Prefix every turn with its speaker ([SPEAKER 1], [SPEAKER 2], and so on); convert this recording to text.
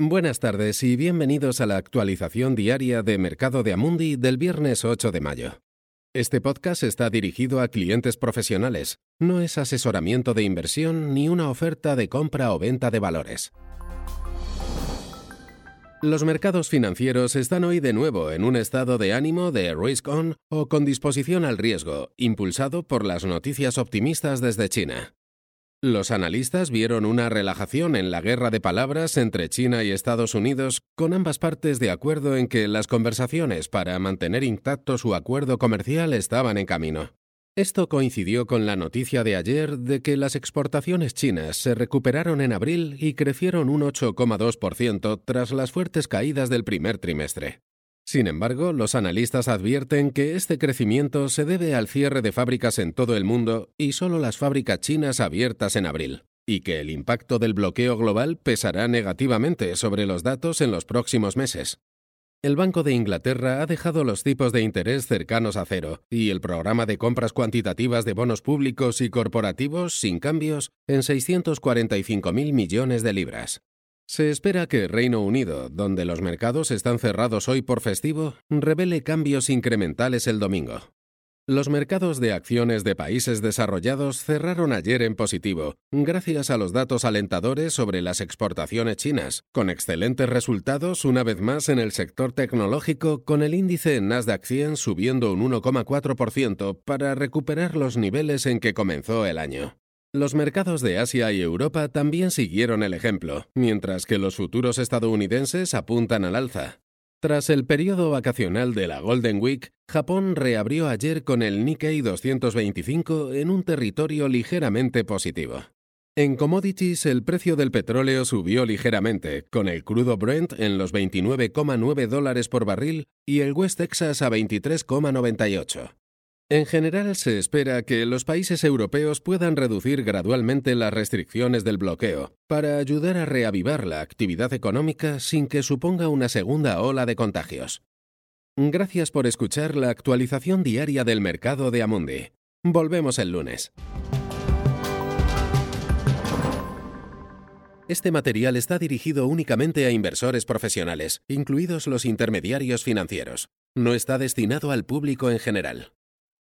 [SPEAKER 1] Buenas tardes y bienvenidos a la actualización diaria de Mercado de Amundi del viernes 8 de mayo. Este podcast está dirigido a clientes profesionales, no es asesoramiento de inversión ni una oferta de compra o venta de valores. Los mercados financieros están hoy de nuevo en un estado de ánimo de risk on o con disposición al riesgo, impulsado por las noticias optimistas desde China. Los analistas vieron una relajación en la guerra de palabras entre China y Estados Unidos, con ambas partes de acuerdo en que las conversaciones para mantener intacto su acuerdo comercial estaban en camino. Esto coincidió con la noticia de ayer de que las exportaciones chinas se recuperaron en abril y crecieron un 8,2% tras las fuertes caídas del primer trimestre. Sin embargo, los analistas advierten que este crecimiento se debe al cierre de fábricas en todo el mundo y solo las fábricas chinas abiertas en abril, y que el impacto del bloqueo global pesará negativamente sobre los datos en los próximos meses. El Banco de Inglaterra ha dejado los tipos de interés cercanos a cero y el programa de compras cuantitativas de bonos públicos y corporativos sin cambios en 645.000 millones de libras. Se espera que Reino Unido, donde los mercados están cerrados hoy por festivo, revele cambios incrementales el domingo. Los mercados de acciones de países desarrollados cerraron ayer en positivo, gracias a los datos alentadores sobre las exportaciones chinas, con excelentes resultados una vez más en el sector tecnológico, con el índice Nasdaq 100 subiendo un 1,4% para recuperar los niveles en que comenzó el año. Los mercados de Asia y Europa también siguieron el ejemplo, mientras que los futuros estadounidenses apuntan al alza. Tras el periodo vacacional de la Golden Week, Japón reabrió ayer con el Nikkei 225 en un territorio ligeramente positivo. En commodities, el precio del petróleo subió ligeramente, con el crudo Brent en los 29,9 dólares por barril y el West Texas a 23,98. En general, se espera que los países europeos puedan reducir gradualmente las restricciones del bloqueo para ayudar a reavivar la actividad económica sin que suponga una segunda ola de contagios. Gracias por escuchar la actualización diaria del mercado de Amundi. Volvemos el lunes. Este material está dirigido únicamente a inversores profesionales, incluidos los intermediarios financieros. No está destinado al público en general.